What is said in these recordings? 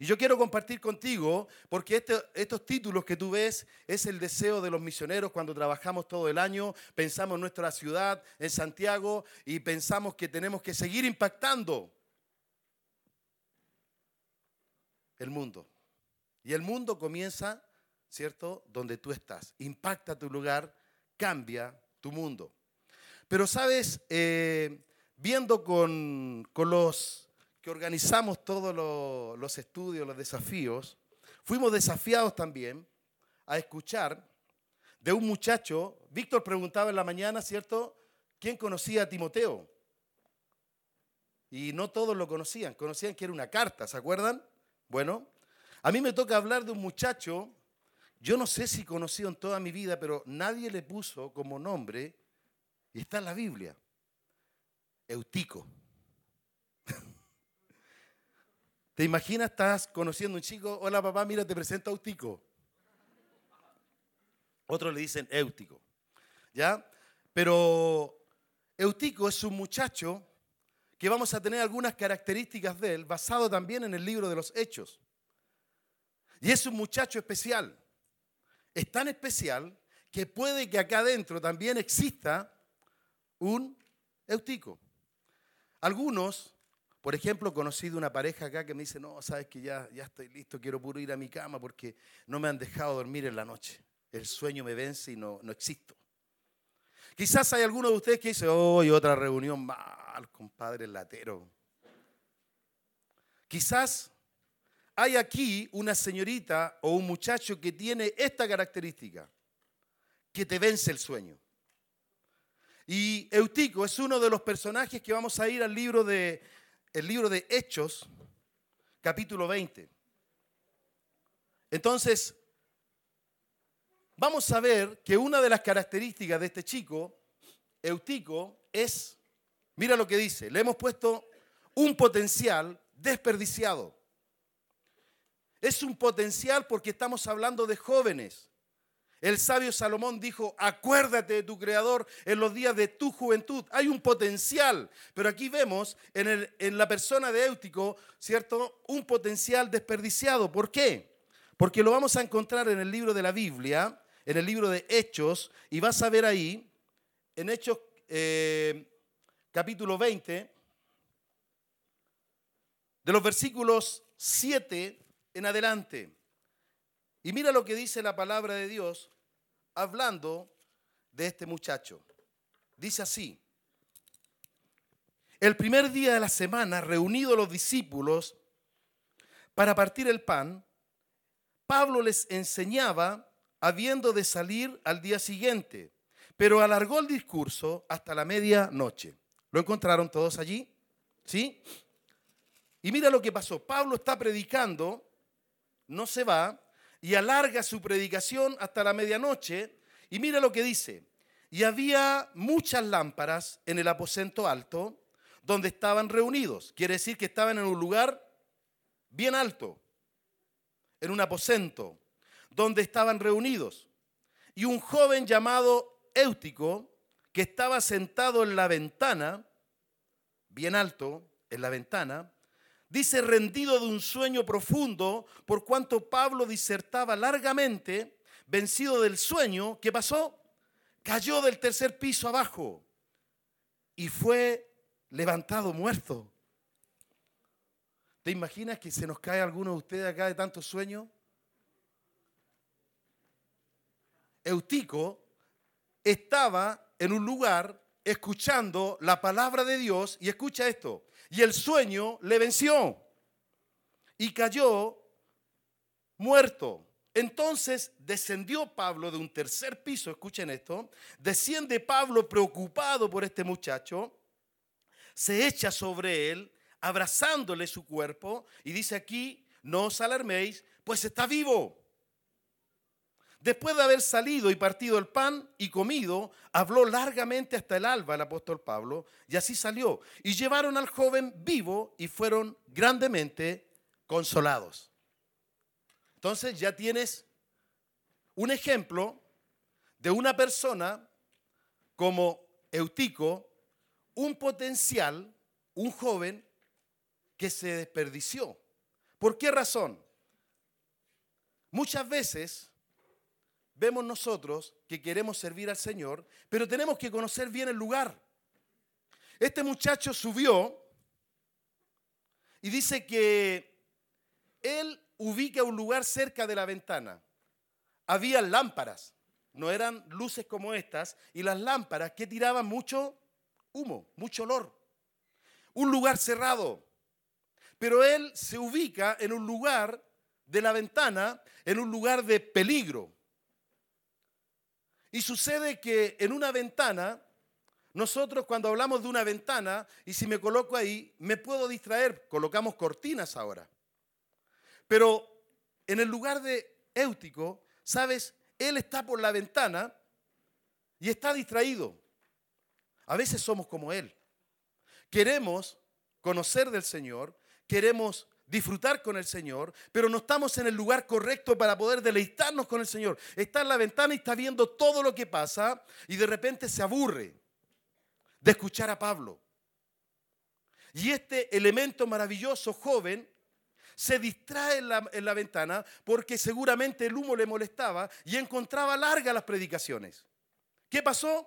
Y yo quiero compartir contigo, porque este, estos títulos que tú ves es el deseo de los misioneros cuando trabajamos todo el año, pensamos en nuestra ciudad, en Santiago, y pensamos que tenemos que seguir impactando el mundo. Y el mundo comienza, ¿cierto?, donde tú estás. Impacta tu lugar, cambia tu mundo. Pero sabes, eh, viendo con, los que organizamos todos los, estudios, los desafíos, fuimos desafiados también a escuchar de un muchacho, Víctor preguntaba en la mañana, ¿cierto? ¿Quién conocía a Timoteo? Y no todos lo conocían, conocían que era una carta, ¿se acuerdan? Bueno, a mí me toca hablar de un muchacho, yo no sé si conocido en toda mi vida, pero nadie le puso como nombre, y está en la Biblia, Eutico. ¿Te imaginas, estás conociendo a un chico, hola papá, mira, te presento a Eutico? Otros le dicen Eutico, ¿ya? Pero Eutico es un muchacho que vamos a tener algunas características de él, basado también en el libro de los Hechos. Y es un muchacho especial. Es tan especial que puede que acá adentro también exista un Eutico. Algunos, por ejemplo, he conocido una pareja acá que me dice, no, sabes que ya, ya estoy listo, quiero puro ir a mi cama porque no me han dejado dormir en la noche. El sueño me vence y no, no existo. Quizás hay alguno de ustedes que dice, hoy otra reunión mal, compadre latero. Quizás hay aquí una señorita o un muchacho que tiene esta característica, que te vence el sueño. Y Eutico es uno de los personajes que vamos a ir al libro de, el libro de Hechos, capítulo 20. Entonces, vamos a ver que una de las características de este chico, Eutico, es, mira lo que dice, le hemos puesto un potencial desperdiciado. Es un potencial porque estamos hablando de jóvenes. El sabio Salomón dijo, acuérdate de tu creador en los días de tu juventud. Hay un potencial, pero aquí vemos en, la persona de Éutico, ¿cierto? Un potencial desperdiciado. ¿Por qué? Porque lo vamos a encontrar en el libro de la Biblia, en el libro de Hechos, y vas a ver ahí, en Hechos eh, capítulo 20, de los versículos 7 en adelante. Y mira lo que dice la palabra de Dios hablando de este muchacho. Dice así, el primer día de la semana, reunidos los discípulos para partir el pan, Pablo les enseñaba habiendo de salir al día siguiente, pero alargó el discurso hasta la medianoche. ¿Lo encontraron todos allí? ¿Sí? Y mira lo que pasó. Pablo está predicando, no se va, y alarga su predicación hasta la medianoche. Y mira lo que dice. Y había muchas lámparas en el aposento alto donde estaban reunidos. Quiere decir que estaban en un lugar bien alto, en un aposento, donde estaban reunidos. Y un joven llamado Éutico, que estaba sentado en la ventana, bien alto, en la ventana, dice rendido de un sueño profundo, por cuanto Pablo disertaba largamente, vencido del sueño, ¿qué pasó? Cayó del tercer piso abajo y fue levantado muerto. ¿Te imaginas que se nos cae alguno de ustedes acá de tanto sueño? Eutico estaba en un lugar escuchando la palabra de Dios y escucha esto, y el sueño le venció y cayó muerto. Entonces descendió Pablo de un tercer piso, escuchen esto, desciende Pablo preocupado por este muchacho, se echa sobre él, abrazándole su cuerpo, y dice aquí, no os alarméis, pues está vivo. Después de haber salido y partido el pan y comido, habló largamente hasta el alba el apóstol Pablo, y así salió. Y llevaron al joven vivo y fueron grandemente consolados. Entonces ya tienes un ejemplo de una persona como Eutico, un potencial, un joven que se desperdició. ¿Por qué razón? Muchas veces vemos nosotros que queremos servir al Señor, pero tenemos que conocer bien el lugar. Este muchacho subió y dice que él ubica un lugar cerca de la ventana. Había lámparas, no eran luces como estas, y las lámparas que tiraban mucho humo, mucho olor. Un lugar cerrado. Pero él se ubica en un lugar de la ventana, en un lugar de peligro. Y sucede que en una ventana, nosotros cuando hablamos de una ventana, y si me coloco ahí, me puedo distraer, colocamos cortinas ahora. Pero en el lugar de Éutico, ¿sabes? Él está por la ventana y está distraído. A veces somos como Él. Queremos conocer del Señor, queremos disfrutar con el Señor, pero no estamos en el lugar correcto para poder deleitarnos con el Señor. Está en la ventana y está viendo todo lo que pasa y de repente se aburre de escuchar a Pablo. Y este elemento maravilloso, joven, se distrae en la, en la, ventana porque seguramente el humo le molestaba y encontraba largas las predicaciones. ¿Qué pasó?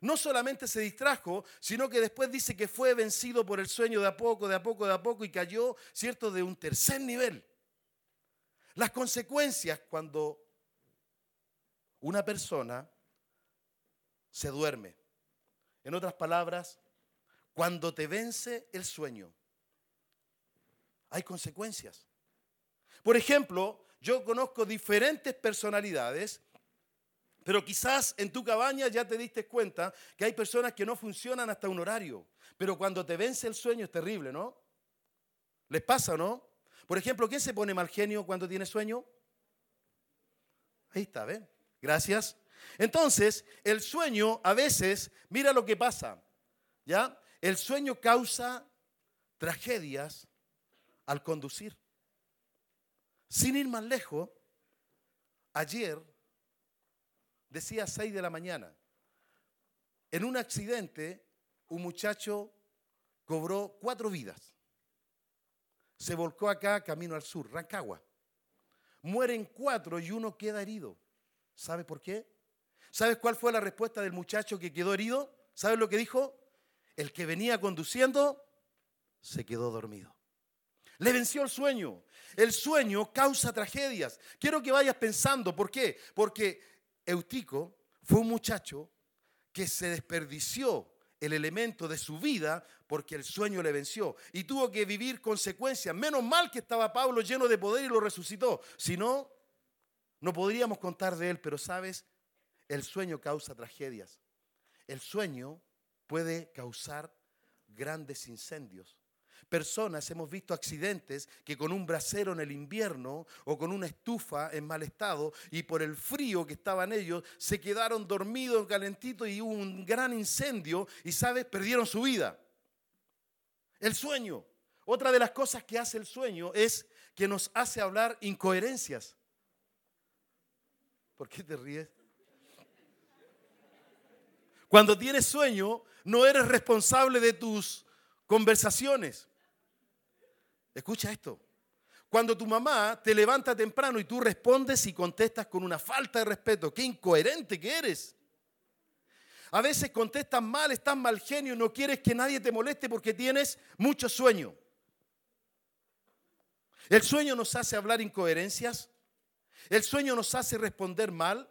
No solamente se distrajo, sino que después dice que fue vencido por el sueño de a poco, de a poco, de a poco y cayó, ¿cierto?, de un tercer nivel. Las consecuencias cuando una persona se duerme. En otras palabras, cuando te vence el sueño, hay consecuencias. Por ejemplo, yo conozco diferentes personalidades pero quizás en tu cabaña ya te diste cuenta que hay personas que no funcionan hasta un horario. Pero cuando te vence el sueño es terrible, ¿no? ¿Les pasa, no? Por ejemplo, ¿quién se pone mal genio cuando tiene sueño? Ahí está, ¿ven? Gracias. Entonces, el sueño a veces, mira lo que pasa, ¿ya? El sueño causa tragedias al conducir. Sin ir más lejos, ayer decía 6 de la mañana. En un accidente, un muchacho cobró cuatro vidas. Se volcó acá, camino al sur, Rancagua. Mueren cuatro y uno queda herido. ¿Sabe por qué? ¿Sabes cuál fue la respuesta del muchacho que quedó herido? ¿Sabes lo que dijo? El que venía conduciendo se quedó dormido. Le venció el sueño. El sueño causa tragedias. Quiero que vayas pensando, ¿por qué? Porque Eutico fue un muchacho que se desperdició el elemento de su vida porque el sueño le venció y tuvo que vivir consecuencias. Menos mal que estaba Pablo lleno de poder y lo resucitó. Si no, no podríamos contar de él, pero sabes, el sueño causa tragedias. El sueño puede causar grandes incendios. Personas, hemos visto accidentes que con un brasero en el invierno o con una estufa en mal estado y por el frío que estaban ellos, se quedaron dormidos, calentitos y hubo un gran incendio y, ¿sabes? Perdieron su vida. El sueño. Otra de las cosas que hace el sueño es que nos hace hablar incoherencias. ¿Por qué te ríes? Cuando tienes sueño, no eres responsable de tus conversaciones. Escucha esto. Cuando tu mamá te levanta temprano y tú respondes y contestas con una falta de respeto, qué incoherente que eres. A veces contestas mal, estás mal genio, no quieres que nadie te moleste porque tienes mucho sueño. El sueño nos hace hablar incoherencias. El sueño nos hace responder mal.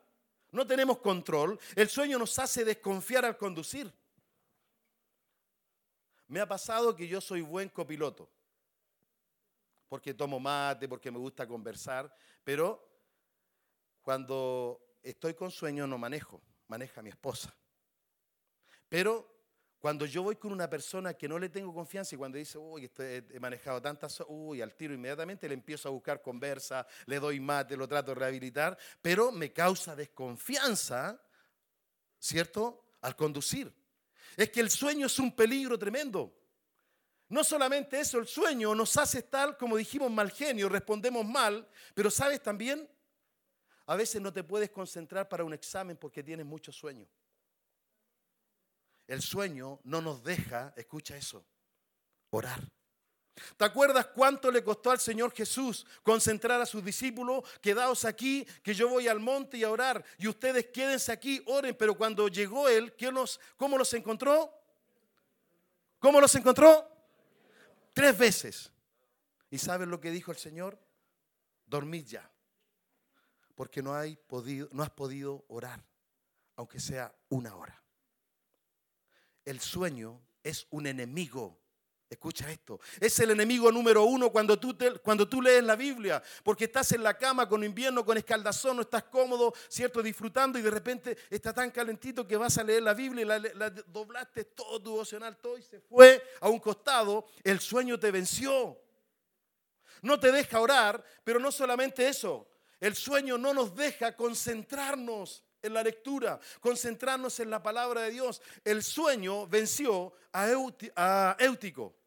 No tenemos control. El sueño nos hace desconfiar al conducir. Me ha pasado que yo soy buen copiloto porque tomo mate, porque me gusta conversar, pero cuando estoy con sueño no manejo, maneja mi esposa. Pero cuando yo voy con una persona que no le tengo confianza y cuando dice, uy, he manejado tantas, uy, al tiro inmediatamente le empiezo a buscar conversa, le doy mate, lo trato de rehabilitar, pero me causa desconfianza, ¿cierto? Al conducir. Es que el sueño es un peligro tremendo. No solamente eso, el sueño nos hace tal, como dijimos, mal genio, respondemos mal, pero sabes también, a veces no te puedes concentrar para un examen porque tienes mucho sueño. El sueño no nos deja, escucha eso, orar. ¿Te acuerdas cuánto le costó al Señor Jesús concentrar a sus discípulos? Quedaos aquí, que yo voy al monte y a orar, y ustedes quédense aquí, oren. Pero cuando llegó Él, ¿cómo los encontró? ¿Cómo los encontró? Tres veces. ¿Y saben lo que dijo el Señor? Dormid ya, porque no, hay podido, no has podido orar, aunque sea una hora. El sueño es un enemigo Escucha esto. Es el enemigo número uno cuando tú, cuando tú lees la Biblia, porque estás en la cama con invierno, con escaldazón, no estás cómodo, ¿cierto? Disfrutando y de repente está tan calentito que vas a leer la Biblia y la, doblaste todo tu devocional, todo y se fue a un costado. El sueño te venció. No te deja orar, pero no solamente eso. El sueño no nos deja concentrarnos en la lectura, concentrarnos en la palabra de Dios. El sueño venció a, Eutico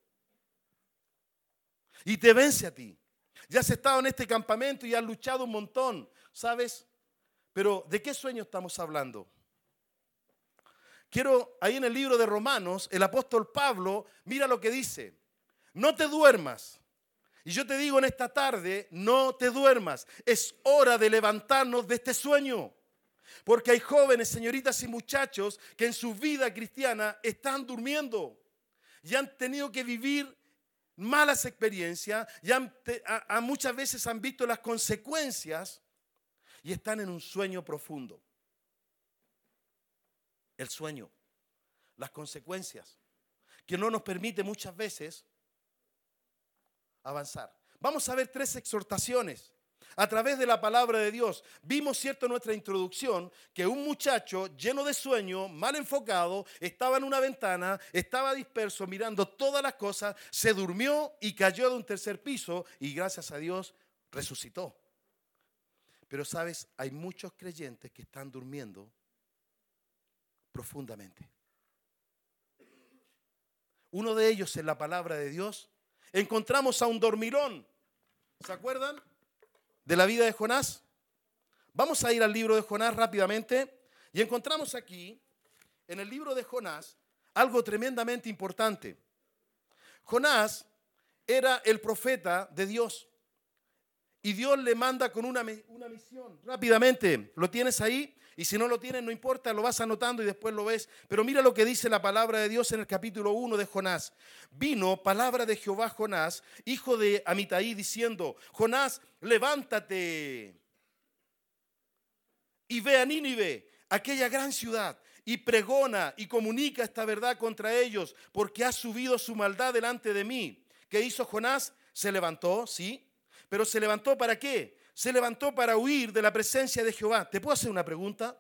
y te vence a ti. Ya has estado en este campamento y has luchado un montón, ¿sabes? Pero ¿de qué sueño estamos hablando? Quiero, ahí en el libro de Romanos, el apóstol Pablo, mira lo que dice. No te duermas. Y yo te digo en esta tarde, no te duermas. Es hora de levantarnos de este sueño. Porque hay jóvenes, señoritas y muchachos que en su vida cristiana están durmiendo y han tenido que vivir malas experiencias, ya a, muchas veces han visto las consecuencias y están en un sueño profundo. El sueño, las consecuencias, que no nos permite muchas veces avanzar. Vamos a ver tres exhortaciones a través de la palabra de Dios. Vimos, cierto, en nuestra introducción que un muchacho lleno de sueño, mal enfocado, estaba en una ventana, estaba disperso mirando todas las cosas, se durmió y cayó de un tercer piso y gracias a Dios resucitó. Pero sabes, hay muchos creyentes que están durmiendo profundamente. Uno de ellos en la palabra de Dios, encontramos a un dormirón. ¿Se acuerdan? De la vida de Jonás. Vamos a ir al libro de Jonás rápidamente y encontramos aquí, en el libro de Jonás, algo tremendamente importante. Jonás era el profeta de Dios y Dios le manda con una, una misión. Rápidamente, ¿lo tienes ahí? Y si no lo tienes, no importa, lo vas anotando y después lo ves. Pero mira lo que dice la palabra de Dios en el capítulo 1 de Jonás. Vino palabra de Jehová Jonás, hijo de Amitaí, diciendo, Jonás, levántate y ve a Nínive, aquella gran ciudad, y pregona y comunica esta verdad contra ellos, porque ha subido su maldad delante de mí. ¿Qué hizo Jonás? Se levantó, sí, pero se levantó para qué? se levantó para huir de la presencia de Jehová. ¿Te puedo hacer una pregunta?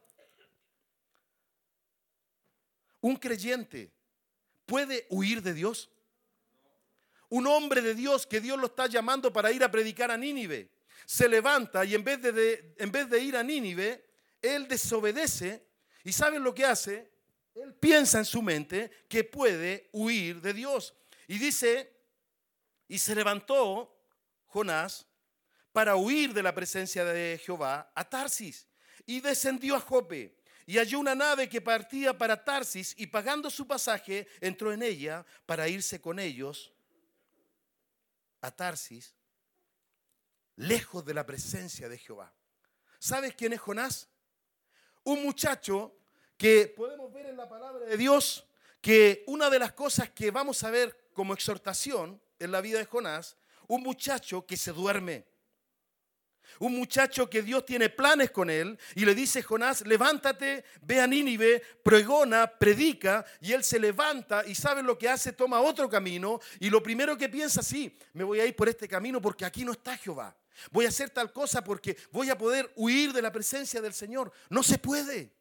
¿Un creyente puede huir de Dios? Un hombre de Dios que Dios lo está llamando para ir a predicar a Nínive, se levanta y en vez de, en vez de ir a Nínive, él desobedece y ¿saben lo que hace? Él piensa en su mente que puede huir de Dios. Y dice, y se levantó Jonás para huir de la presencia de Jehová a Tarsis y descendió a Jope y halló una nave que partía para Tarsis y pagando su pasaje entró en ella para irse con ellos a Tarsis, lejos de la presencia de Jehová. ¿Sabes quién es Jonás? Un muchacho que podemos ver en la palabra de Dios que una de las cosas que vamos a ver como exhortación en la vida de Jonás, un muchacho que se duerme. Un muchacho que Dios tiene planes con él y le dice Jonás, levántate, ve a Nínive, pregona, predica y él se levanta y sabe lo que hace, toma otro camino y lo primero que piensa, sí, me voy a ir por este camino porque aquí no está Jehová. Voy a hacer tal cosa porque voy a poder huir de la presencia del Señor. No se puede.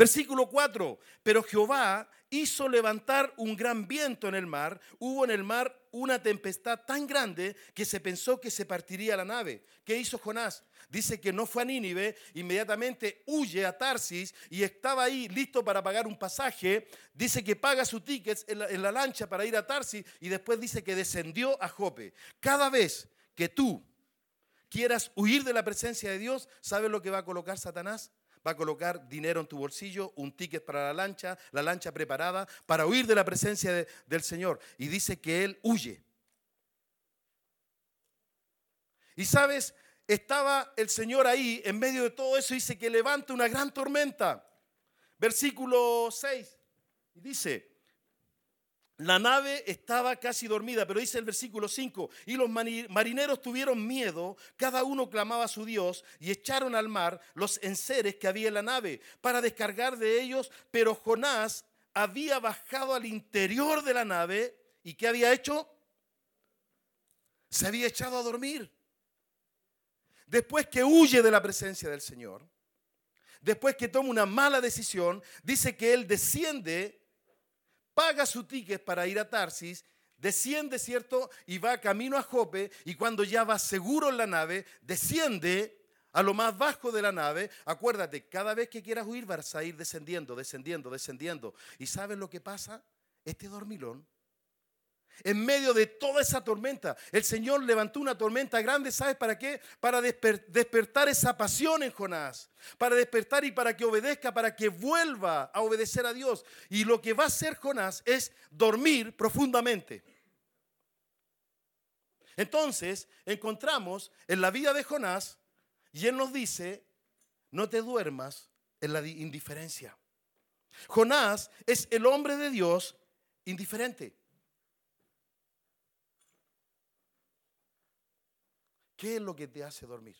Versículo 4, pero Jehová hizo levantar un gran viento en el mar, hubo en el mar una tempestad tan grande que se pensó que se partiría la nave. ¿Qué hizo Jonás? Dice que no fue a Nínive, inmediatamente huye a Tarsis y estaba ahí listo para pagar un pasaje. Dice que paga su ticket en la, en la lancha para ir a Tarsis y después dice que descendió a Jope. Cada vez que tú quieras huir de la presencia de Dios, ¿sabes lo que va a colocar Satanás? Va a colocar dinero en tu bolsillo, un ticket para la lancha, la lancha preparada para huir de la presencia del Señor. Y dice que él huye. Y sabes, estaba el Señor ahí en medio de todo eso, dice que levanta una gran tormenta. Versículo 6. Y dice, la nave estaba casi dormida, pero dice el versículo 5, y los marineros tuvieron miedo, cada uno clamaba a su Dios y echaron al mar los enseres que había en la nave para descargar de ellos, pero Jonás había bajado al interior de la nave y ¿qué había hecho? Se había echado a dormir. Después que huye de la presencia del Señor, después que toma una mala decisión, dice que él desciende paga su ticket para ir a Tarsis, desciende, ¿cierto? Y va camino a Jope y cuando ya va seguro en la nave, desciende a lo más bajo de la nave. Acuérdate, cada vez que quieras huir vas a ir descendiendo, descendiendo, descendiendo. ¿Y sabes lo que pasa? Este dormilón en medio de toda esa tormenta. El Señor levantó una tormenta grande, ¿sabes para qué? Para despertar esa pasión en Jonás, para despertar y para que obedezca, para que vuelva a obedecer a Dios. Y lo que va a hacer Jonás es dormir profundamente. Entonces, encontramos en la vida de Jonás, y él nos dice, no te duermas en la indiferencia. Jonás es el hombre de Dios indiferente. ¿Qué es lo que te hace dormir?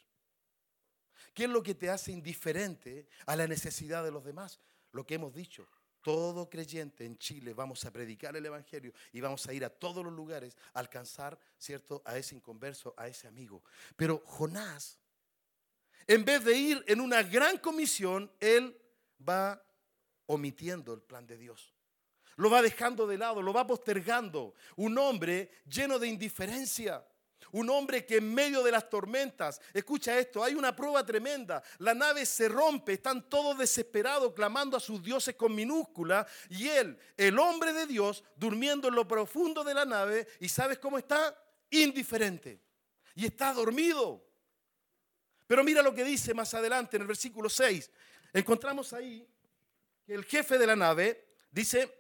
¿Qué es lo que te hace indiferente a la necesidad de los demás? Lo que hemos dicho. Todo creyente en Chile vamos a predicar el Evangelio y vamos a ir a todos los lugares a alcanzar, ¿cierto?, a ese inconverso, a ese amigo. Pero Jonás, en vez de ir en una gran comisión, él va omitiendo el plan de Dios. Lo va dejando de lado, lo va postergando. Un hombre lleno de indiferencia. Un hombre que en medio de las tormentas, escucha esto, hay una prueba tremenda, la nave se rompe, están todos desesperados clamando a sus dioses con minúscula y él, el hombre de Dios, durmiendo en lo profundo de la nave y ¿sabes cómo está? Indiferente. Y está dormido. Pero mira lo que dice más adelante en el versículo 6. Encontramos ahí que el jefe de la nave dice,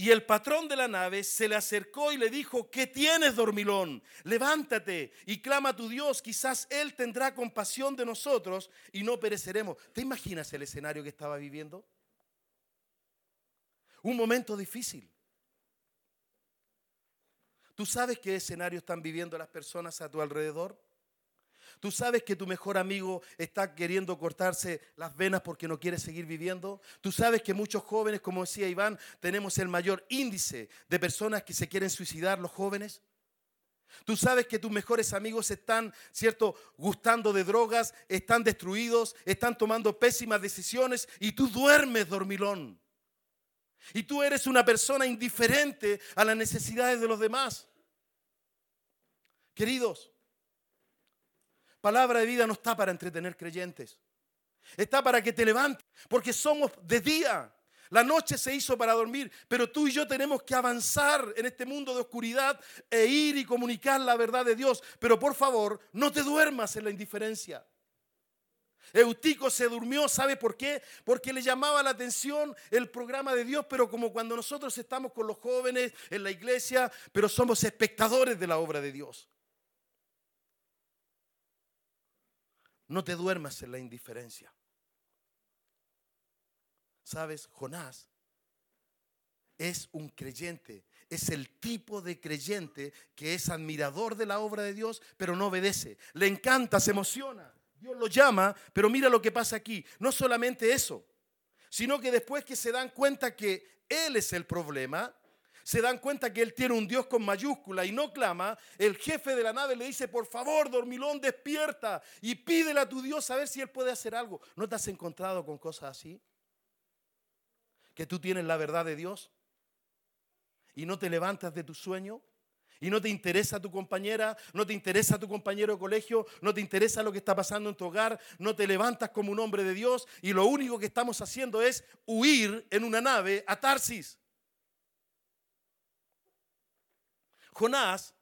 y el patrón de la nave se le acercó y le dijo, ¿qué tienes, dormilón? Levántate y clama a tu Dios, quizás Él tendrá compasión de nosotros y no pereceremos. ¿Te imaginas el escenario que estaba viviendo? Un momento difícil. ¿Tú sabes qué escenario están viviendo las personas a tu alrededor? ¿Tú sabes que tu mejor amigo está queriendo cortarse las venas porque no quiere seguir viviendo? ¿Tú sabes que muchos jóvenes, como decía Iván, tenemos el mayor índice de personas que se quieren suicidar, los jóvenes? Tú sabes que tus mejores amigos están, ¿cierto?, gustando de drogas, están destruidos, están tomando pésimas decisiones y tú duermes dormilón. Y tú eres una persona indiferente a las necesidades de los demás. Queridos, Palabra de vida no está para entretener creyentes. Está para que te levantes, porque somos de día. La noche se hizo para dormir, pero tú y yo tenemos que avanzar en este mundo de oscuridad e ir y comunicar la verdad de Dios. Pero por favor, no te duermas en la indiferencia. Eutico se durmió, ¿sabe por qué? Porque le llamaba la atención el programa de Dios, pero como cuando nosotros estamos con los jóvenes en la iglesia, pero somos espectadores de la obra de Dios. No te duermas en la indiferencia. ¿Sabes? Jonás es un creyente, es el tipo de creyente que es admirador de la obra de Dios, pero no obedece. Le encanta, se emociona. Dios lo llama, pero mira lo que pasa aquí. No solamente eso, sino que después que se dan cuenta que Él es el problema, se dan cuenta que él tiene un Dios con mayúscula y no clama, el jefe de la nave le dice, por favor, dormilón, despierta y pídele a tu Dios a ver si él puede hacer algo. ¿No te has encontrado con cosas así? Que tú tienes la verdad de Dios y no te levantas de tu sueño. Y no te interesa tu compañera, no te interesa tu compañero de colegio, no te interesa lo que está pasando en tu hogar, no te levantas como un hombre de Dios y lo único que estamos haciendo es huir en una nave a Tarsis. Jonás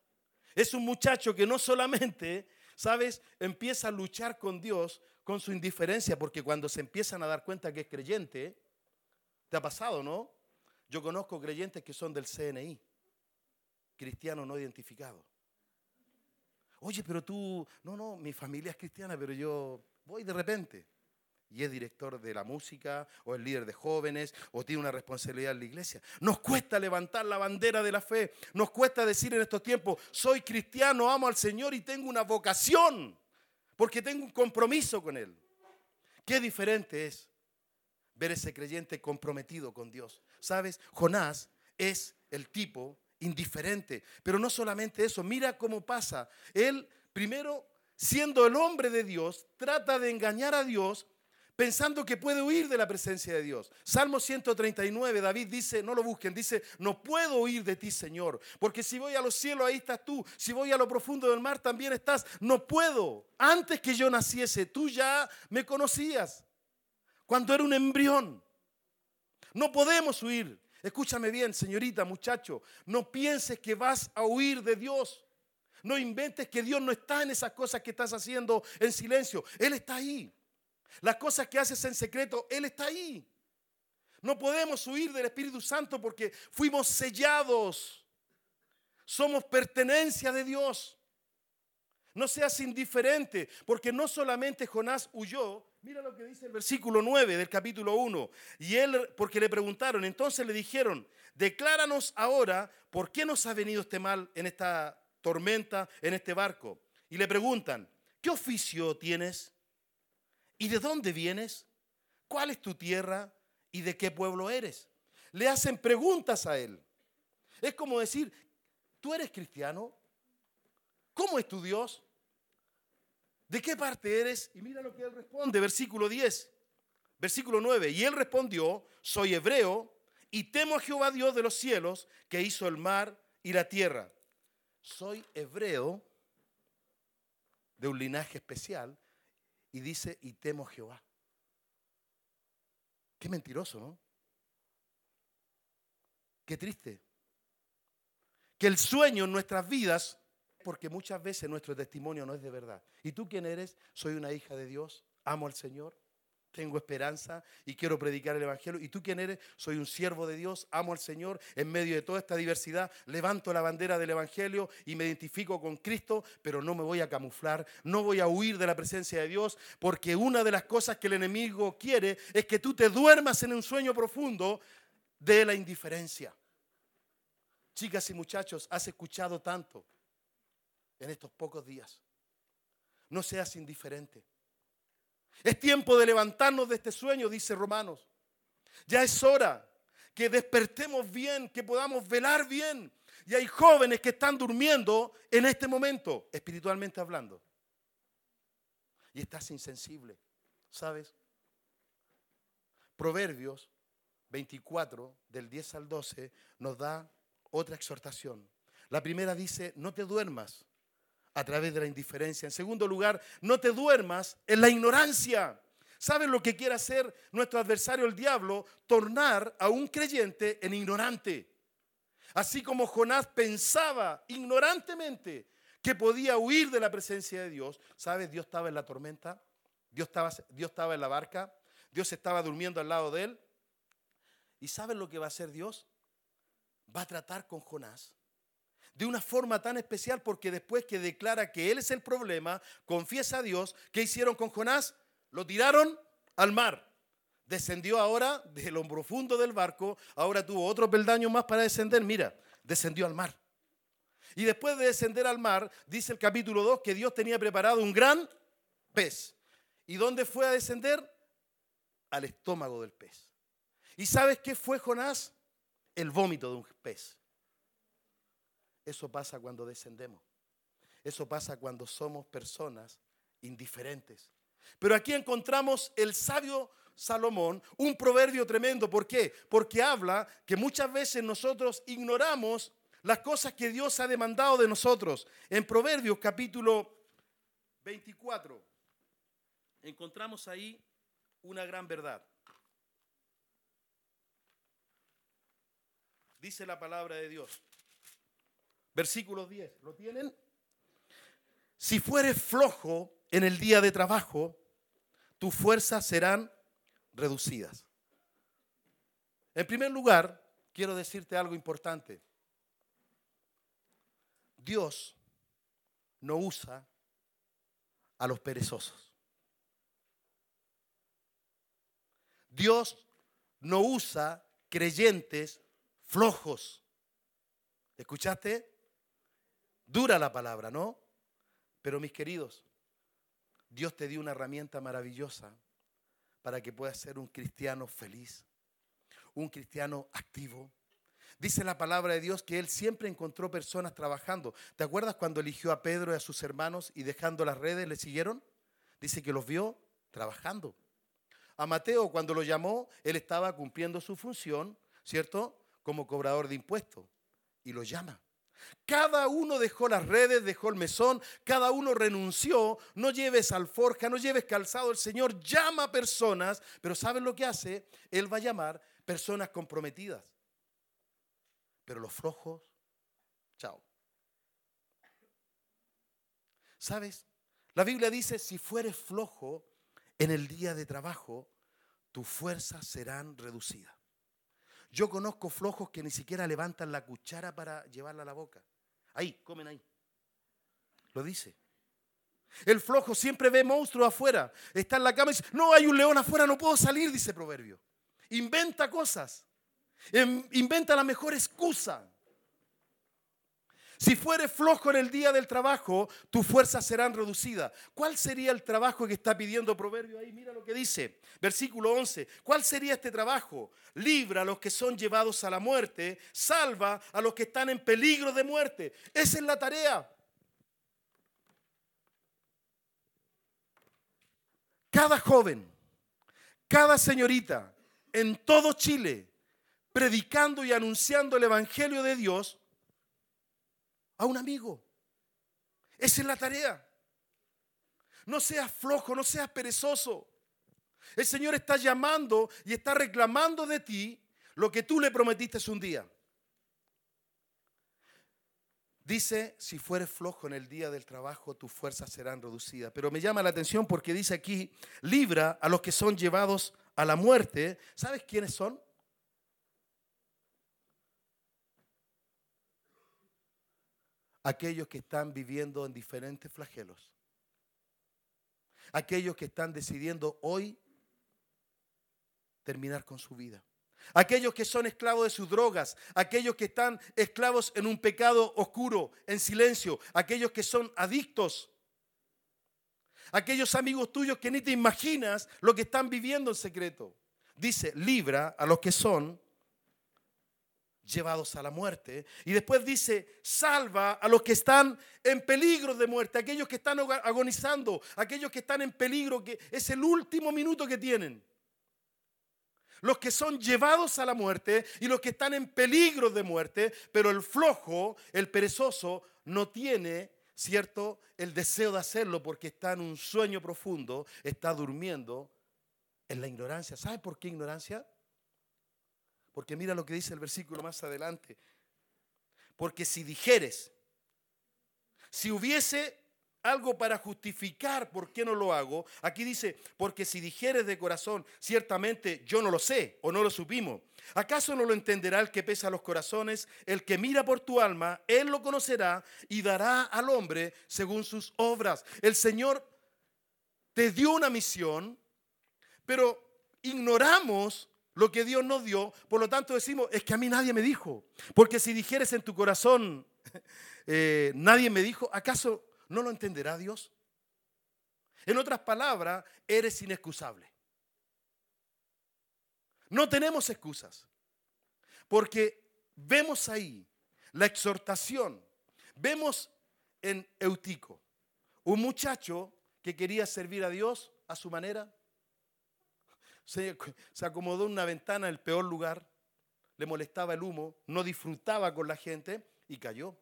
es un muchacho que no solamente, ¿sabes?, empieza a luchar con Dios con su indiferencia, porque cuando se empiezan a dar cuenta que es creyente, ¿te ha pasado, no? Yo conozco creyentes que son del CNI, cristiano no identificado. Oye, pero tú, no, no, mi familia es cristiana, pero yo voy de repente. Y es director de la música, o es líder de jóvenes, o tiene una responsabilidad en la iglesia. Nos cuesta levantar la bandera de la fe. Nos cuesta decir en estos tiempos, soy cristiano, amo al Señor y tengo una vocación, porque tengo un compromiso con Él. Qué diferente es ver ese creyente comprometido con Dios. ¿Sabes? Jonás es el tipo indiferente. Pero no solamente eso, mira cómo pasa. Él, primero, siendo el hombre de Dios, trata de engañar a Dios pensando que puede huir de la presencia de Dios. Salmo 139, David dice, no lo busquen, dice, no puedo huir de ti, Señor, porque si voy a los cielos, ahí estás tú, si voy a lo profundo del mar, también estás, no puedo. Antes que yo naciese, tú ya me conocías, cuando era un embrión. No podemos huir. Escúchame bien, señorita, muchacho, no pienses que vas a huir de Dios. No inventes que Dios no está en esas cosas que estás haciendo en silencio. Él está ahí. Las cosas que haces en secreto, Él está ahí. No podemos huir del Espíritu Santo porque fuimos sellados. Somos pertenencia de Dios. No seas indiferente, porque no solamente Jonás huyó, mira lo que dice el versículo 9 del capítulo 1. Y él, porque le preguntaron, entonces le dijeron, decláranos ahora por qué nos ha venido este mal en esta tormenta, en este barco. Y le preguntan, ¿qué oficio tienes? ¿Y de dónde vienes? ¿Cuál es tu tierra? ¿Y de qué pueblo eres? Le hacen preguntas a él. Es como decir, ¿tú eres cristiano? ¿Cómo es tu Dios? ¿De qué parte eres? Y mira lo que él responde, versículo 10, versículo 9. Y él respondió, soy hebreo y temo a Jehová Dios de los cielos que hizo el mar y la tierra. Soy hebreo de un linaje especial y dice, y temo a Jehová. Qué mentiroso, ¿no? Qué triste. Que el sueño en nuestras vidas porque muchas veces nuestro testimonio no es de verdad. ¿Y tú quién eres? Soy una hija de Dios, amo al Señor, tengo esperanza y quiero predicar el Evangelio. ¿Y tú quién eres? Soy un siervo de Dios, amo al Señor, en medio de toda esta diversidad, levanto la bandera del Evangelio y me identifico con Cristo, pero no me voy a camuflar, no voy a huir de la presencia de Dios, porque una de las cosas que el enemigo quiere es que tú te duermas en un sueño profundo de la indiferencia. Chicas y muchachos, has escuchado tanto en estos pocos días. No seas indiferente. Es tiempo de levantarnos de este sueño, dice Romanos. Ya es hora que despertemos bien, que podamos velar bien. Y hay jóvenes que están durmiendo en este momento, espiritualmente hablando. Y estás insensible, ¿sabes? Proverbios 24, del 10 al 12, nos da otra exhortación. La primera dice, no te duermas a través de la indiferencia. En segundo lugar, no te duermas en la ignorancia. ¿Sabes lo que quiere hacer nuestro adversario el diablo? Tornar a un creyente en ignorante. Así como Jonás pensaba ignorantemente que podía huir de la presencia de Dios, ¿sabes? Dios estaba en la tormenta, Dios estaba, Dios estaba en la barca, Dios estaba durmiendo al lado de él. ¿Y sabes lo que va a hacer Dios? Va a tratar con Jonás de una forma tan especial porque después que declara que él es el problema, confiesa a Dios, ¿qué hicieron con Jonás? Lo tiraron al mar. Descendió ahora del hombro profundo del barco, ahora tuvo otro peldaño más para descender, mira, descendió al mar. Y después de descender al mar, dice el capítulo 2 que Dios tenía preparado un gran pez. ¿Y dónde fue a descender? Al estómago del pez. ¿Y sabes qué fue Jonás? El vómito de un pez. Eso pasa cuando descendemos. Eso pasa cuando somos personas indiferentes. Pero aquí encontramos el sabio Salomón, un proverbio tremendo. ¿Por qué? Porque habla que muchas veces nosotros ignoramos las cosas que Dios ha demandado de nosotros. En Proverbios capítulo 24 encontramos ahí una gran verdad. Dice la palabra de Dios. Versículo 10, ¿lo tienen? Si fueres flojo en el día de trabajo, tus fuerzas serán reducidas. En primer lugar, quiero decirte algo importante. Dios no usa a los perezosos. Dios no usa creyentes flojos. ¿Escuchaste? Dura la palabra, ¿no? Pero mis queridos, Dios te dio una herramienta maravillosa para que puedas ser un cristiano feliz, un cristiano activo. Dice la palabra de Dios que Él siempre encontró personas trabajando. ¿Te acuerdas cuando eligió a Pedro y a sus hermanos y dejando las redes le siguieron? Dice que los vio trabajando. A Mateo cuando lo llamó, él estaba cumpliendo su función, ¿cierto? Como cobrador de impuestos. Y lo llama. Cada uno dejó las redes, dejó el mesón, cada uno renunció. No lleves alforja, no lleves calzado. El Señor llama a personas, pero ¿saben lo que hace? Él va a llamar personas comprometidas. Pero los flojos, chao. ¿Sabes? La Biblia dice, si fueres flojo en el día de trabajo, tus fuerzas serán reducidas. Yo conozco flojos que ni siquiera levantan la cuchara para llevarla a la boca. Ahí, comen ahí. Lo dice. El flojo siempre ve monstruos afuera. Está en la cama y dice, no, hay un león afuera, no puedo salir, dice Proverbio. Inventa cosas. Em, inventa la mejor excusa. Si fueres flojo en el día del trabajo, tus fuerzas serán reducidas. ¿Cuál sería el trabajo que está pidiendo Proverbio ahí? Mira lo que dice, versículo 11. ¿Cuál sería este trabajo? Libra a los que son llevados a la muerte, salva a los que están en peligro de muerte. Esa es la tarea. Cada joven, cada señorita en todo Chile, predicando y anunciando el Evangelio de Dios, a un amigo. Esa es la tarea. No seas flojo, no seas perezoso. El Señor está llamando y está reclamando de ti lo que tú le prometiste un día. Dice, si fueres flojo en el día del trabajo, tus fuerzas serán reducidas. Pero me llama la atención porque dice aquí, libra a los que son llevados a la muerte. ¿Sabes quiénes son? Aquellos que están viviendo en diferentes flagelos. Aquellos que están decidiendo hoy terminar con su vida. Aquellos que son esclavos de sus drogas, aquellos que están esclavos en un pecado oscuro, en silencio, aquellos que son adictos, aquellos amigos tuyos que ni te imaginas lo que están viviendo en secreto. Dice, libra a los que son llevados a la muerte. Y después dice, salva a los que están en peligro de muerte, aquellos que están agonizando, aquellos que están en peligro, que es el último minuto que tienen. Los que son llevados a la muerte y los que están en peligro de muerte, pero el flojo, el perezoso, no tiene, ¿cierto?, el deseo de hacerlo porque está en un sueño profundo, está durmiendo en la ignorancia. ¿Sabe por qué ignorancia? Porque mira lo que dice el versículo más adelante. Porque si dijeres, si hubiese algo para justificar por qué no lo hago, aquí dice, porque si dijeres de corazón, ciertamente yo no lo sé o no lo supimos. ¿Acaso no lo entenderá el que pesa los corazones? El que mira por tu alma, él lo conocerá y dará al hombre según sus obras. El Señor te dio una misión, pero ignoramos lo que Dios nos dio, por lo tanto decimos, es que a mí nadie me dijo. Porque si dijeres en tu corazón, eh, nadie me dijo, ¿acaso no lo entenderá Dios? En otras palabras, eres inexcusable. No tenemos excusas. Porque vemos ahí la exhortación. Vemos en Eutico un muchacho que quería servir a Dios a su manera, se, acomodó en una ventana en el peor lugar, le molestaba el humo, no disfrutaba con la gente y cayó.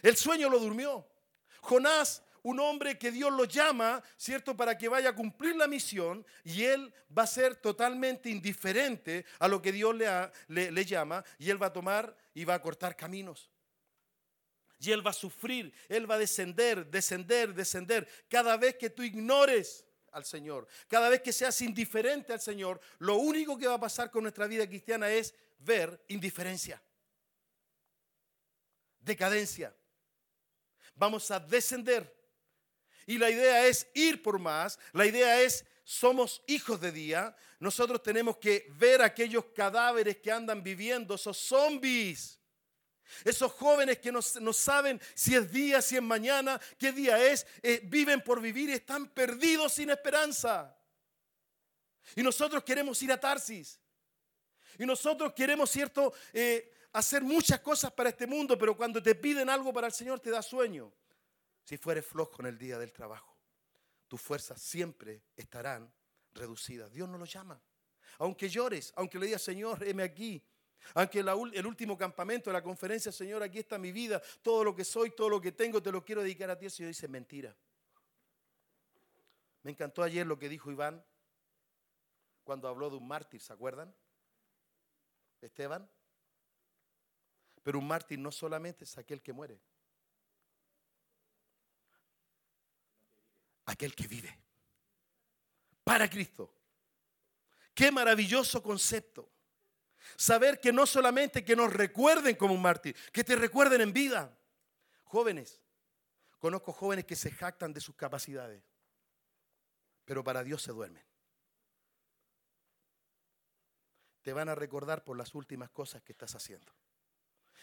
El sueño lo durmió. Jonás, un hombre que Dios lo llama, ¿cierto?, para que vaya a cumplir la misión y él va a ser totalmente indiferente a lo que Dios le, le llama y él va a tomar y va a cortar caminos. Y él va a sufrir, él va a descender, descender, descender. Cada vez que tú ignores al Señor, cada vez que seas indiferente al Señor, lo único que va a pasar con nuestra vida cristiana es ver indiferencia, decadencia. Vamos a descender. Y la idea es ir por más, la idea es somos hijos de día, nosotros tenemos que ver aquellos cadáveres que andan viviendo, esos zombies. Esos jóvenes que no, saben si es día, si es mañana, qué día es, eh, viven por vivir y están perdidos sin esperanza. Y nosotros queremos ir a Tarsis. Y nosotros queremos, ¿cierto?, eh, hacer muchas cosas para este mundo, pero cuando te piden algo para el Señor te da sueño. Si fueres flojo en el día del trabajo tus fuerzas siempre estarán reducidas. Dios no lo llama. Aunque llores, aunque le digas, Señor, heme aquí. Aunque el último campamento de la conferencia, Señor, aquí está mi vida, todo lo que soy, todo lo que tengo, te lo quiero dedicar a ti. El Señor dice, mentira. Me encantó ayer lo que dijo Iván cuando habló de un mártir, ¿se acuerdan? Esteban. Pero un mártir no solamente es aquel que muere. aquel que vive. Para Cristo. Qué maravilloso concepto. Saber que no solamente que nos recuerden como un mártir, que te recuerden en vida. Jóvenes, conozco jóvenes que se jactan de sus capacidades, pero para Dios se duermen. Te van a recordar por las últimas cosas que estás haciendo.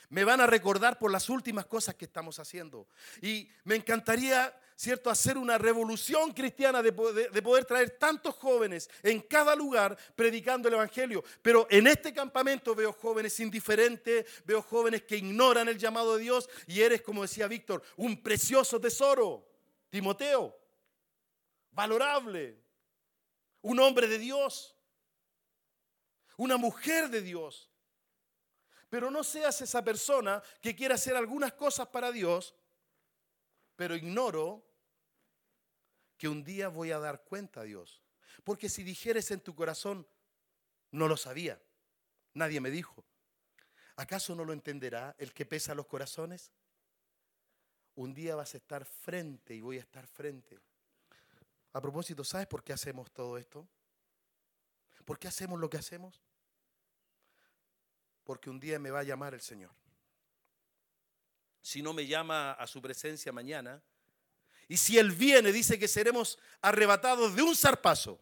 Me van a recordar por las últimas cosas que estamos haciendo. Y me encantaría, ¿cierto?, hacer una revolución cristiana de poder, traer tantos jóvenes en cada lugar predicando el Evangelio. Pero en este campamento veo jóvenes indiferentes, veo jóvenes que ignoran el llamado de Dios y eres, como decía Víctor, un precioso tesoro. Timoteo, valorable, un hombre de Dios, una mujer de Dios. Pero no seas esa persona que quiere hacer algunas cosas para Dios, pero ignoro que un día voy a dar cuenta a Dios. Porque si dijeres en tu corazón, no lo sabía, nadie me dijo, ¿acaso no lo entenderá el que pesa los corazones? Un día vas a estar frente y voy a estar frente. A propósito, ¿sabes por qué hacemos todo esto? ¿Por qué hacemos lo que hacemos? Porque un día me va a llamar el Señor. Si no me llama a su presencia mañana, y si Él viene, dice que seremos arrebatados de un zarpazo.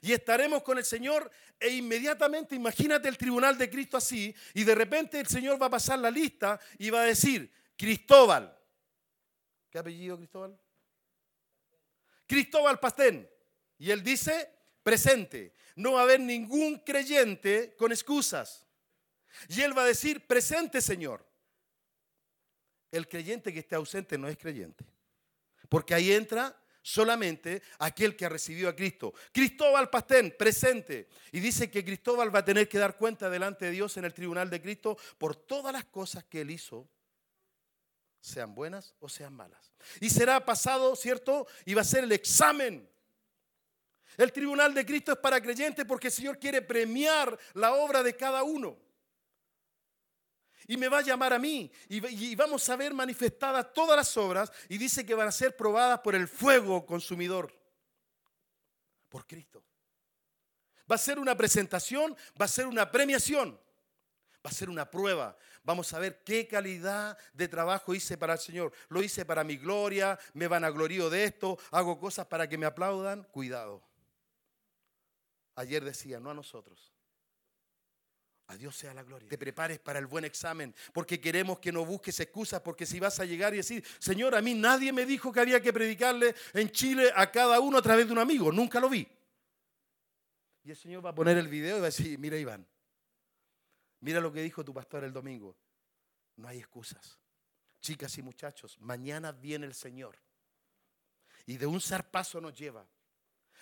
Y estaremos con el Señor e inmediatamente, imagínate el tribunal de Cristo así, y de repente el Señor va a pasar la lista y va a decir, Cristóbal. ¿Qué apellido Cristóbal? Cristóbal Pastén. Y él dice, presente. No va a haber ningún creyente con excusas. Y él va a decir, presente Señor. El creyente que esté ausente no es creyente. Porque ahí entra solamente aquel que ha recibido a Cristo. Cristóbal Pastén, presente. Y dice que Cristóbal va a tener que dar cuenta delante de Dios en el tribunal de Cristo por todas las cosas que él hizo, sean buenas o sean malas. Y será pasado, ¿cierto? Y va a ser el examen. El tribunal de Cristo es para creyentes porque el Señor quiere premiar la obra de cada uno. Y me va a llamar a mí. Y, vamos a ver manifestadas todas las obras. Y dice que van a ser probadas por el fuego consumidor. Por Cristo. Va a ser una presentación, va a ser una premiación. Va a ser una prueba. Vamos a ver qué calidad de trabajo hice para el Señor. Lo hice para mi gloria, me van a glorío de esto, hago cosas para que me aplaudan. Cuidado. Ayer decía, no a nosotros, a Dios sea la gloria. Te prepares para el buen examen, porque queremos que no busques excusas, porque si vas a llegar y decir, Señor, a mí nadie me dijo que había que predicarle en Chile a cada uno a través de un amigo, nunca lo vi. Y el Señor va a poner el video y va a decir, mira Iván, mira lo que dijo tu pastor el domingo. No hay excusas. Chicas y muchachos, mañana viene el Señor. Y de un zarpazo nos lleva.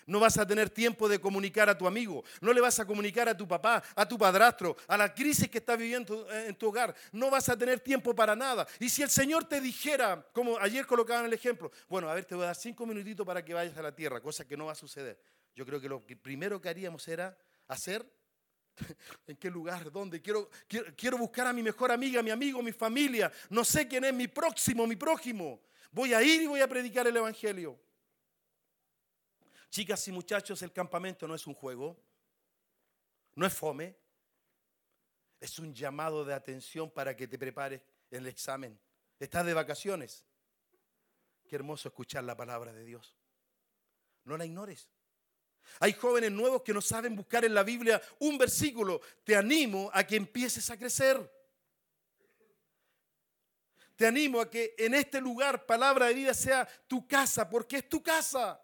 No vas a tener tiempo de comunicar a tu amigo. No le vas a comunicar a tu papá, a tu padrastro, a la crisis que está viviendo en tu hogar. No vas a tener tiempo para nada. Y si el Señor te dijera, como ayer colocaban el ejemplo, bueno, a ver, te voy a dar cinco minutitos para que vayas a la tierra, cosa que no va a suceder. Yo creo que lo primero que haríamos era hacer ¿En qué lugar? ¿Dónde? Quiero, quiero, quiero, buscar a mi mejor amiga, mi amigo, mi familia. No sé quién es mi próximo, mi prójimo. Voy a ir y voy a predicar el Evangelio. Chicas y muchachos, el campamento no es un juego, no es fome, es un llamado de atención para que te prepares en el examen. Estás de vacaciones. Qué hermoso escuchar la palabra de Dios. No la ignores. Hay jóvenes nuevos que no saben buscar en la Biblia un versículo. Te animo a que empieces a crecer. Te animo a que en este lugar palabra de vida sea tu casa, porque es tu casa.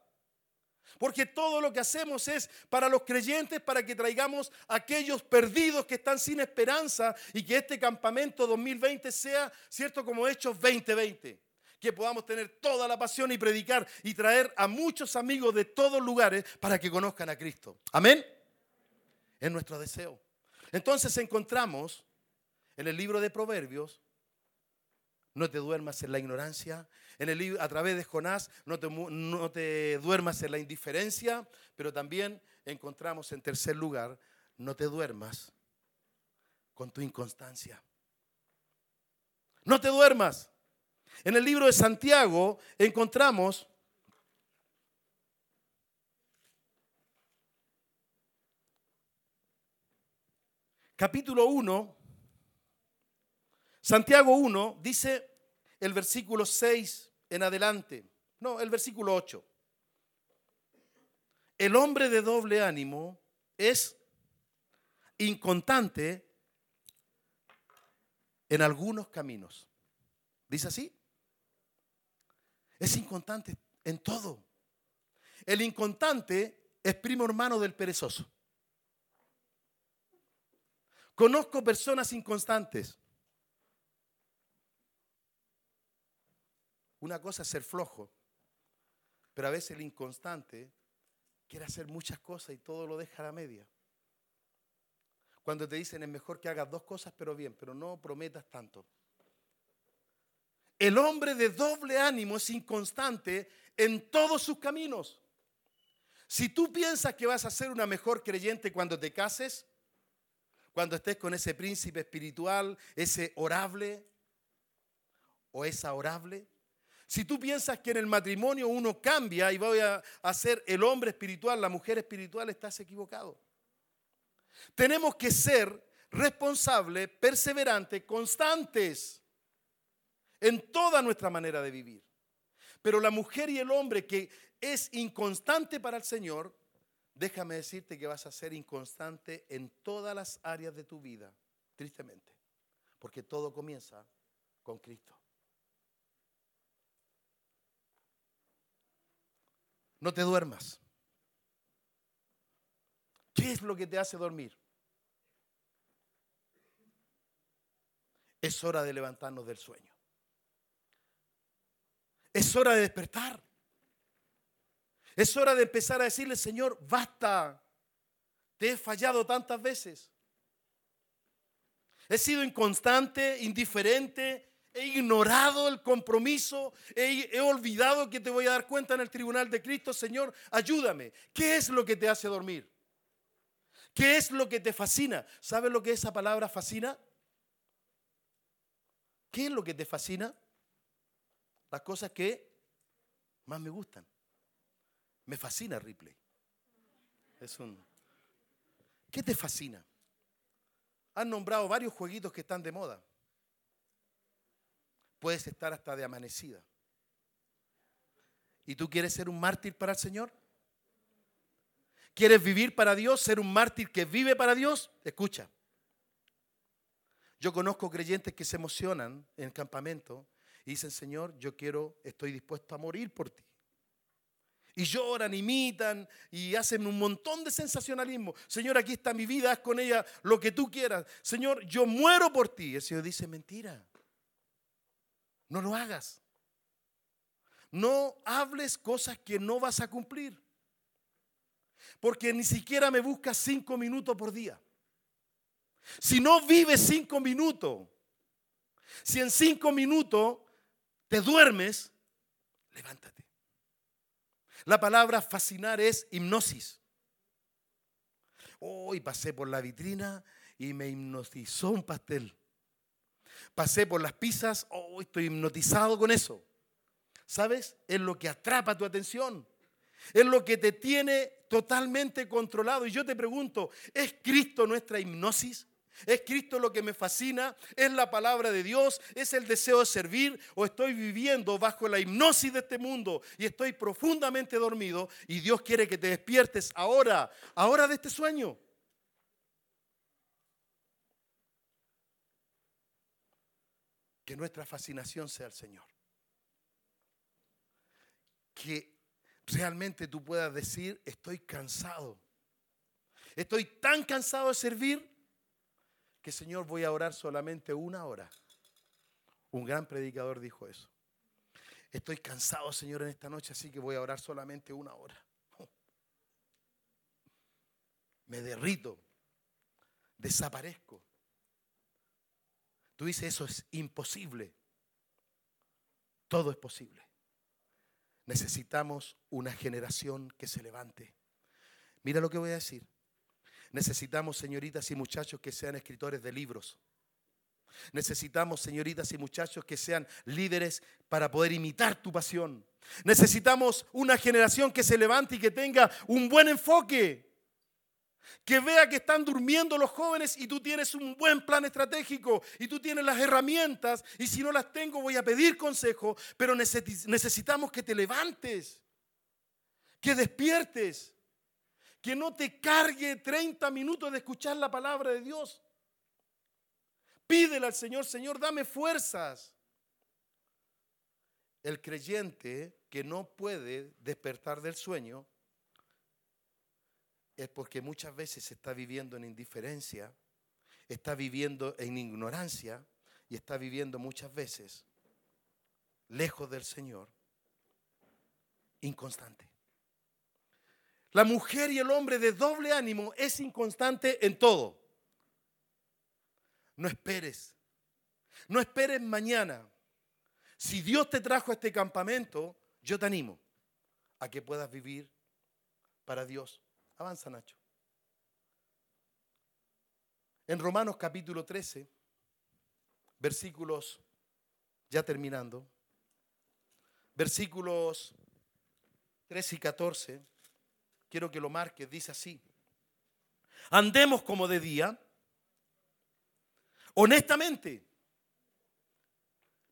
Porque todo lo que hacemos es para los creyentes, para que traigamos a aquellos perdidos que están sin esperanza y que este campamento 2020 sea, cierto, como Hechos 2020. Que podamos tener toda la pasión y predicar y traer a muchos amigos de todos lugares para que conozcan a Cristo. Amén. Es nuestro deseo. Entonces encontramos en el libro de Proverbios no te duermas en la ignorancia. En el a través de Jonás, no te, no te duermas en la indiferencia, pero también encontramos en tercer lugar, no te duermas con tu inconstancia. No te duermas. En el libro de Santiago encontramos capítulo 1, Santiago 1 dice el versículo 6 en adelante, no, el versículo 8. El hombre de doble ánimo es inconstante en algunos caminos. ¿Dice así? Es inconstante en todo. El inconstante es primo hermano del perezoso. Conozco personas inconstantes. Una cosa es ser flojo, pero a veces el inconstante quiere hacer muchas cosas y todo lo deja a la media. Cuando te dicen es mejor que hagas dos cosas, pero bien, pero no prometas tanto. El hombre de doble ánimo es inconstante en todos sus caminos. Si tú piensas que vas a ser una mejor creyente cuando te cases, cuando estés con ese príncipe espiritual, ese orable o esa orable, si tú piensas que en el matrimonio uno cambia y voy a, ser el hombre espiritual, la mujer espiritual, estás equivocado. Tenemos que ser responsables, perseverantes, constantes en toda nuestra manera de vivir. Pero la mujer y el hombre que es inconstante para el Señor, déjame decirte que vas a ser inconstante en todas las áreas de tu vida, tristemente, porque todo comienza con Cristo. No te duermas. ¿Qué es lo que te hace dormir? Es hora de levantarnos del sueño. Es hora de despertar. Es hora de empezar a decirle, Señor, basta. Te he fallado tantas veces. He sido inconstante, indiferente, he ignorado el compromiso, he, olvidado que te voy a dar cuenta en el tribunal de Cristo, Señor, ayúdame. ¿Qué es lo que te hace dormir? ¿Qué es lo que te fascina? ¿Sabes lo que esa palabra fascina? ¿Qué es lo que te fascina? Las cosas que más me gustan. Me fascina Ripley. Es un... ¿Qué te fascina? Han nombrado varios jueguitos que están de moda puedes estar hasta de amanecida. ¿Y tú quieres ser un mártir para el Señor? ¿Quieres vivir para Dios, ser un mártir que vive para Dios? Escucha. Yo conozco creyentes que se emocionan en el campamento y dicen, Señor, yo quiero, estoy dispuesto a morir por ti. Y lloran, imitan y hacen un montón de sensacionalismo. Señor, aquí está mi vida, haz con ella lo que tú quieras. Señor, yo muero por ti. El Señor dice, mentira. No lo hagas. No hables cosas que no vas a cumplir. Porque ni siquiera me buscas cinco minutos por día. Si no vives cinco minutos, si en cinco minutos te duermes, levántate. La palabra fascinar es hipnosis. Hoy pasé por la vitrina y me hipnotizó un pastel pasé por las pizzas, oh, estoy hipnotizado con eso. ¿Sabes? Es lo que atrapa tu atención. Es lo que te tiene totalmente controlado. Y yo te pregunto, ¿es Cristo nuestra hipnosis? ¿Es Cristo lo que me fascina? ¿Es la palabra de Dios? ¿Es el deseo de servir? ¿O estoy viviendo bajo la hipnosis de este mundo y estoy profundamente dormido y Dios quiere que te despiertes ahora, ahora de este sueño? Que nuestra fascinación sea el Señor. Que realmente tú puedas decir, estoy cansado. Estoy tan cansado de servir que Señor voy a orar solamente una hora. Un gran predicador dijo eso. Estoy cansado, Señor, en esta noche, así que voy a orar solamente una hora. Me derrito, desaparezco. Tú dices, eso es imposible. Todo es posible. Necesitamos una generación que se levante. Mira lo que voy a decir. Necesitamos, señoritas y muchachos, que sean escritores de libros. Necesitamos, señoritas y muchachos, que sean líderes para poder imitar tu pasión. Necesitamos una generación que se levante y que tenga un buen enfoque. Que vea que están durmiendo los jóvenes y tú tienes un buen plan estratégico y tú tienes las herramientas y si no las tengo voy a pedir consejo, pero necesitamos que te levantes, que despiertes que no te cargue 30 minutos de escuchar la palabra de Dios. Pídele al Señor, Señor, dame fuerzas. El creyente que no puede despertar del sueño es porque muchas veces está viviendo en indiferencia, está viviendo en ignorancia y está viviendo muchas veces lejos del Señor, inconstante. La mujer y el hombre de doble ánimo es inconstante en todo. No esperes. No esperes mañana. Si Dios te trajo a este campamento, yo te animo a que puedas vivir para Dios. Avanza, Nacho. En Romanos capítulo 13, versículos, ya terminando, versículos 13 y 14 quiero que lo marques, dice así. Andemos como de día, honestamente,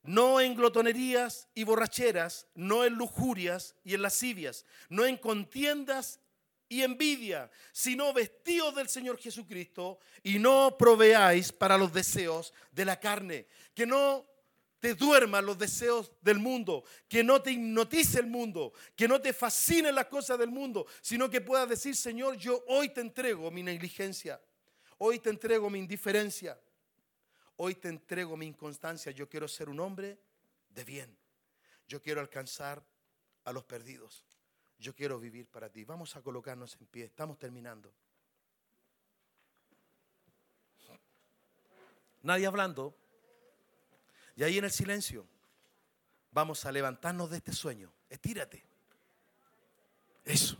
no en glotonerías y borracheras, no en lujurias y en lascivias, no en contiendas y envidia, sino vestidos del Señor Jesucristo y no proveáis para los deseos de la carne, que no te duerman los deseos del mundo, que no te hipnotice el mundo, que no te fascinen las cosas del mundo, sino que puedas decir, Señor, yo hoy te entrego mi negligencia, hoy te entrego mi indiferencia, hoy te entrego mi inconstancia, yo quiero ser un hombre de bien, yo quiero alcanzar a los perdidos, yo quiero vivir para ti. Vamos a colocarnos en pie, estamos terminando. Nadie hablando. Y ahí en el silencio vamos a levantarnos de este sueño. Estírate. Eso.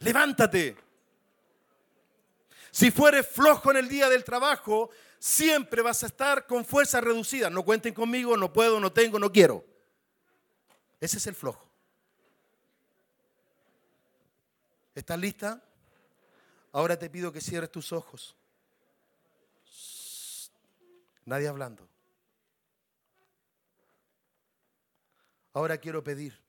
Levántate. Si fueres flojo en el día del trabajo, siempre vas a estar con fuerza reducida. No cuenten conmigo, no puedo, no tengo, no quiero. Ese es el flojo. ¿Estás lista? Ahora te pido que cierres tus ojos. Nadie hablando. Ahora quiero pedir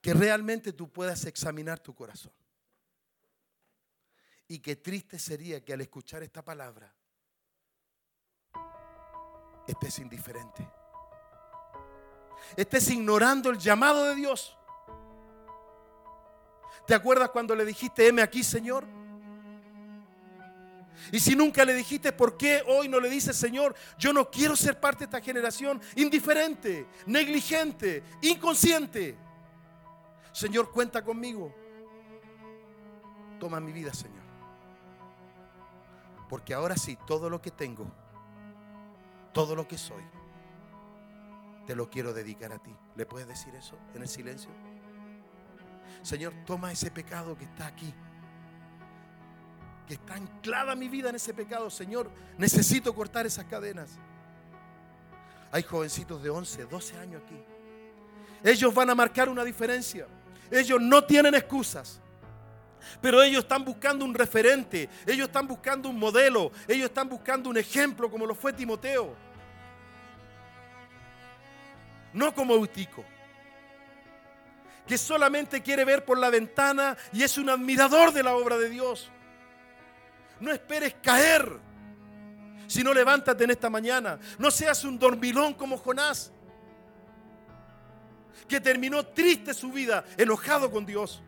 que realmente tú puedas examinar tu corazón. Y qué triste sería que al escuchar esta palabra estés indiferente. Estés ignorando el llamado de Dios. ¿Te acuerdas cuando le dijiste, heme aquí, Señor? Y si nunca le dijiste por qué hoy no le dices, Señor, yo no quiero ser parte de esta generación indiferente, negligente, inconsciente. Señor, cuenta conmigo. Toma mi vida, Señor. Porque ahora sí, todo lo que tengo, todo lo que soy, te lo quiero dedicar a ti. ¿Le puedes decir eso en el silencio? Señor, toma ese pecado que está aquí que está anclada mi vida en ese pecado. Señor, necesito cortar esas cadenas. Hay jovencitos de 11, 12 años aquí. Ellos van a marcar una diferencia. Ellos no tienen excusas. Pero ellos están buscando un referente, ellos están buscando un modelo, ellos están buscando un ejemplo como lo fue Timoteo. No como Eutico, que solamente quiere ver por la ventana y es un admirador de la obra de Dios. No esperes caer, sino levántate en esta mañana. No seas un dormilón como Jonás, que terminó triste su vida, enojado con Dios.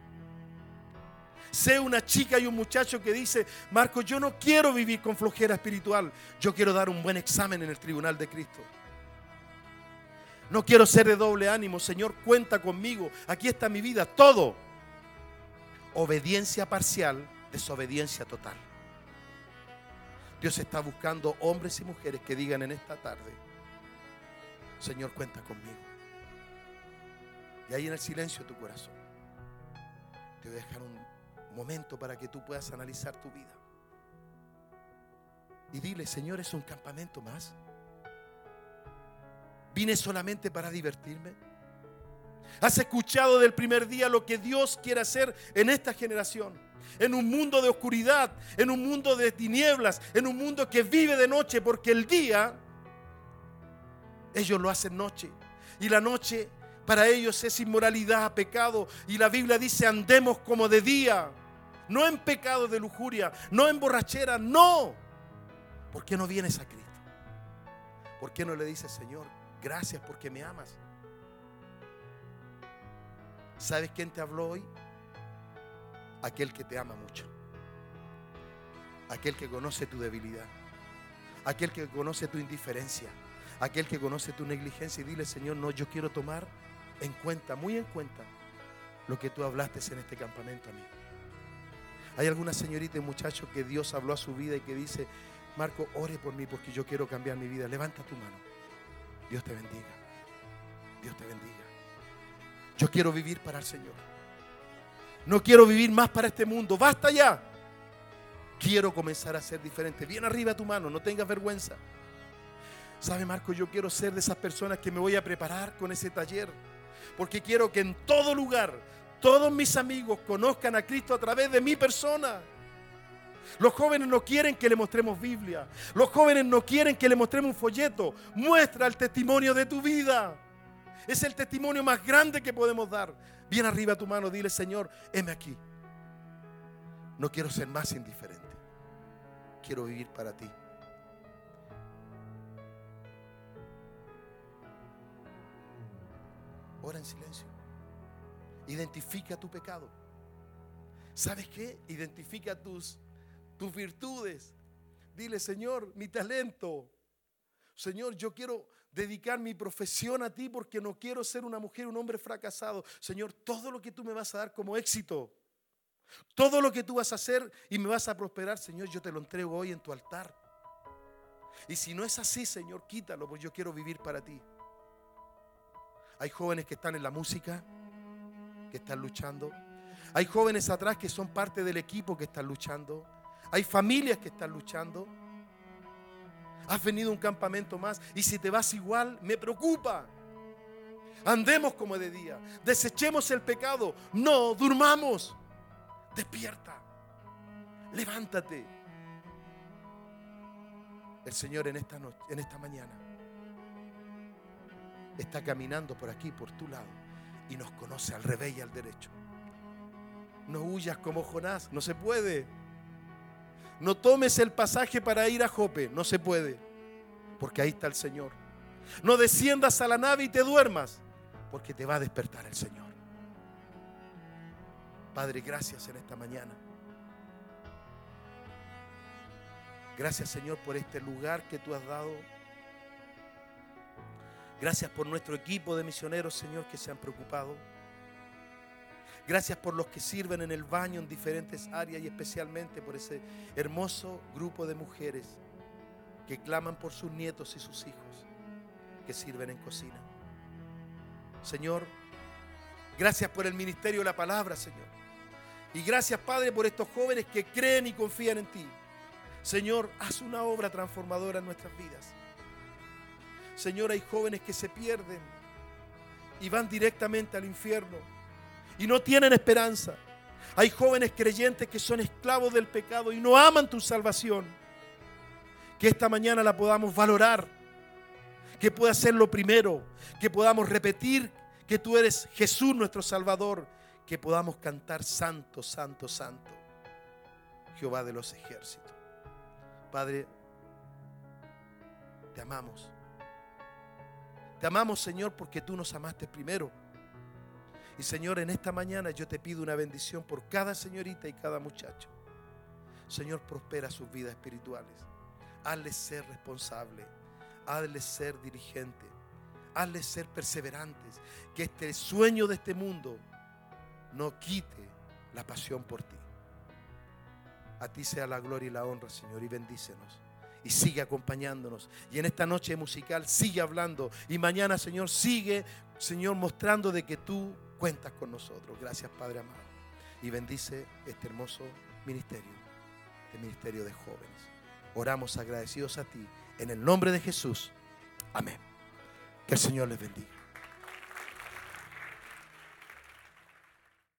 Sé una chica y un muchacho que dice, Marco, yo no quiero vivir con flojera espiritual, yo quiero dar un buen examen en el tribunal de Cristo. No quiero ser de doble ánimo, Señor, cuenta conmigo, aquí está mi vida, todo. Obediencia parcial, desobediencia total. Dios está buscando hombres y mujeres que digan en esta tarde, Señor, cuenta conmigo. Y ahí en el silencio de tu corazón, te voy a dejar un momento para que tú puedas analizar tu vida. Y dile, Señor, es un campamento más. Vine solamente para divertirme. ¿Has escuchado del primer día lo que Dios quiere hacer en esta generación? En un mundo de oscuridad, en un mundo de tinieblas, en un mundo que vive de noche, porque el día ellos lo hacen noche. Y la noche para ellos es inmoralidad, pecado. Y la Biblia dice, andemos como de día no en pecado de lujuria, no en borrachera, no. ¿Por qué no vienes a Cristo? ¿Por qué no le dices, Señor, gracias porque me amas? ¿Sabes quién te habló hoy? Aquel que te ama mucho. Aquel que conoce tu debilidad. Aquel que conoce tu indiferencia. Aquel que conoce tu negligencia. Y dile, Señor, no, yo quiero tomar en cuenta, muy en cuenta, lo que tú hablaste en este campamento a mí. Hay alguna señorita y muchacho que Dios habló a su vida y que dice, Marco, ore por mí porque yo quiero cambiar mi vida. Levanta tu mano. Dios te bendiga. Dios te bendiga. Yo quiero vivir para el Señor. No quiero vivir más para este mundo. Basta ya. Quiero comenzar a ser diferente. Bien arriba tu mano, no tengas vergüenza. ¿Sabe, Marco? Yo quiero ser de esas personas que me voy a preparar con ese taller. Porque quiero que en todo lugar todos mis amigos conozcan a Cristo a través de mi persona. Los jóvenes no quieren que le mostremos Biblia. Los jóvenes no quieren que le mostremos un folleto. Muestra el testimonio de tu vida. Es el testimonio más grande que podemos dar. Bien arriba tu mano, dile, Señor, heme aquí. No quiero ser más indiferente. Quiero vivir para ti. Ora en silencio. Identifica tu pecado. ¿Sabes qué? Identifica tus, tus virtudes. Dile, Señor, mi talento. Señor, yo quiero dedicar mi profesión a ti porque no quiero ser una mujer, un hombre fracasado. Señor, todo lo que tú me vas a dar como éxito, todo lo que tú vas a hacer y me vas a prosperar, Señor, yo te lo entrego hoy en tu altar. Y si no es así, Señor, quítalo, pues yo quiero vivir para ti. Hay jóvenes que están en la música, que están luchando. Hay jóvenes atrás que son parte del equipo que están luchando. Hay familias que están luchando. Has venido a un campamento más y si te vas igual, me preocupa. Andemos como de día. Desechemos el pecado. No, durmamos. Despierta. Levántate. El Señor en esta noche, en esta mañana está caminando por aquí, por tu lado y nos conoce al revés y al derecho. No huyas como Jonás, no se puede. No tomes el pasaje para ir a Jope, no se puede, porque ahí está el Señor. No desciendas a la nave y te duermas, porque te va a despertar el Señor. Padre, gracias en esta mañana. Gracias Señor por este lugar que tú has dado Gracias por nuestro equipo de misioneros, Señor, que se han preocupado. Gracias por los que sirven en el baño en diferentes áreas y especialmente por ese hermoso grupo de mujeres que claman por sus nietos y sus hijos que sirven en cocina. Señor, gracias por el ministerio de la palabra, Señor. Y gracias, Padre, por estos jóvenes que creen y confían en ti. Señor, haz una obra transformadora en nuestras vidas. Señor, hay jóvenes que se pierden y van directamente al infierno y no tienen esperanza. Hay jóvenes creyentes que son esclavos del pecado y no aman tu salvación. Que esta mañana la podamos valorar, que pueda ser lo primero, que podamos repetir que tú eres Jesús nuestro Salvador, que podamos cantar santo, santo, santo, Jehová de los ejércitos. Padre, te amamos. Te amamos, Señor, porque tú nos amaste primero. Y Señor, en esta mañana yo te pido una bendición por cada señorita y cada muchacho. Señor, prospera sus vidas espirituales. Hazles ser responsables. Hazles ser dirigentes. Hazles ser perseverantes. Que este sueño de este mundo no quite la pasión por ti. A ti sea la gloria y la honra, Señor, y bendícenos. Y sigue acompañándonos. Y en esta noche musical sigue hablando. Y mañana, Señor, sigue, Señor, mostrando de que tú cuentas con nosotros. Gracias, Padre amado. Y bendice este hermoso ministerio, este ministerio de jóvenes. Oramos agradecidos a ti. En el nombre de Jesús. Amén. Que el Señor les bendiga.